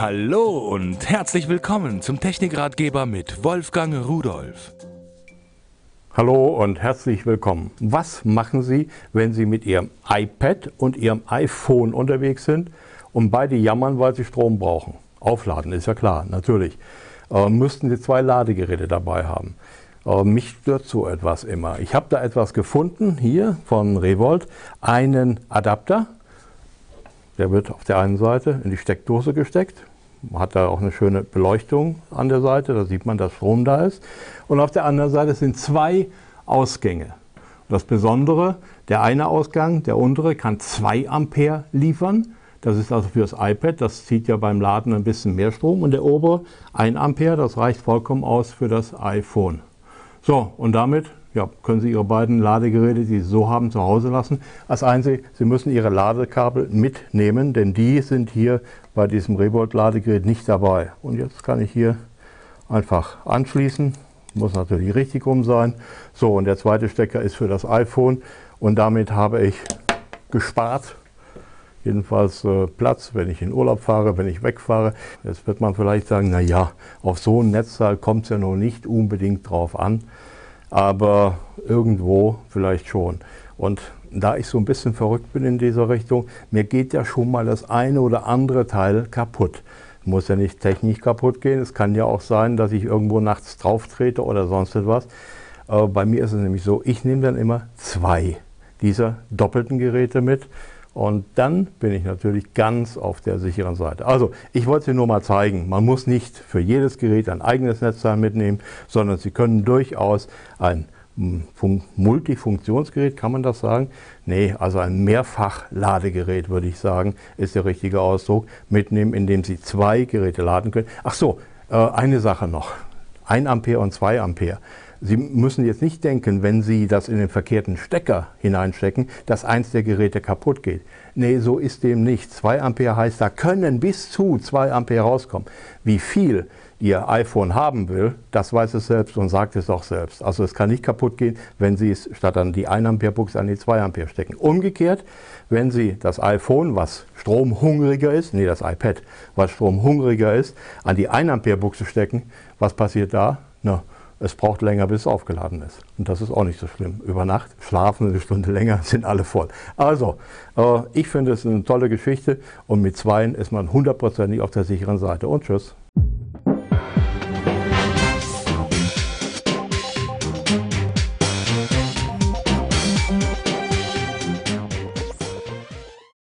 Hallo und herzlich willkommen zum Technikratgeber mit Wolfgang Rudolf. Hallo und herzlich willkommen. Was machen Sie, wenn Sie mit Ihrem iPad und Ihrem iPhone unterwegs sind und beide jammern, weil sie Strom brauchen? Aufladen ist ja klar, natürlich. Äh, müssten Sie zwei Ladegeräte dabei haben. Äh, mich stört so etwas immer. Ich habe da etwas gefunden, hier von Revolt, einen Adapter. Der wird auf der einen Seite in die Steckdose gesteckt, hat da auch eine schöne Beleuchtung an der Seite, da sieht man, dass Strom da ist. Und auf der anderen Seite sind zwei Ausgänge. Das Besondere, der eine Ausgang, der untere, kann 2 Ampere liefern. Das ist also für das iPad, das zieht ja beim Laden ein bisschen mehr Strom. Und der obere 1 Ampere, das reicht vollkommen aus für das iPhone. So, und damit ja, können Sie Ihre beiden Ladegeräte, die Sie so haben, zu Hause lassen. Als Einzige, Sie müssen Ihre Ladekabel mitnehmen, denn die sind hier bei diesem Revolt-Ladegerät nicht dabei. Und jetzt kann ich hier einfach anschließen. Muss natürlich richtig rum sein. So, und der zweite Stecker ist für das iPhone. Und damit habe ich gespart. Jedenfalls äh, Platz, wenn ich in Urlaub fahre, wenn ich wegfahre. Jetzt wird man vielleicht sagen, na ja, auf so ein Netzteil kommt es ja noch nicht unbedingt drauf an aber irgendwo vielleicht schon. Und da ich so ein bisschen verrückt bin in dieser Richtung, mir geht ja schon mal das eine oder andere Teil kaputt. Muss ja nicht technisch kaputt gehen. Es kann ja auch sein, dass ich irgendwo nachts drauf trete oder sonst etwas. Äh, bei mir ist es nämlich so, ich nehme dann immer zwei dieser doppelten Geräte mit. Und dann bin ich natürlich ganz auf der sicheren Seite. Also ich wollte es Ihnen nur mal zeigen, man muss nicht für jedes Gerät ein eigenes Netzteil mitnehmen, sondern Sie können durchaus ein hm, Multifunktionsgerät, kann man das sagen? Nee, also ein Mehrfachladegerät würde ich sagen, ist der richtige Ausdruck, mitnehmen, indem Sie zwei Geräte laden können. Ach so, äh, eine Sache noch, 1 Ampere und 2 Ampere. Sie müssen jetzt nicht denken, wenn Sie das in den verkehrten Stecker hineinstecken, dass eins der Geräte kaputt geht. Nee, so ist dem nicht. 2 Ampere heißt, da können bis zu 2 Ampere rauskommen. Wie viel Ihr iPhone haben will, das weiß es selbst und sagt es auch selbst. Also es kann nicht kaputt gehen, wenn Sie es statt an die 1 Ampere Buchse an die 2 Ampere stecken. Umgekehrt, wenn Sie das iPhone, was stromhungriger ist, nee, das iPad, was stromhungriger ist, an die 1 Ampere Buchse stecken, was passiert da? Na, es braucht länger, bis es aufgeladen ist. Und das ist auch nicht so schlimm. Über Nacht schlafen eine Stunde länger, sind alle voll. Also, äh, ich finde es eine tolle Geschichte und mit zweien ist man hundertprozentig auf der sicheren Seite. Und tschüss.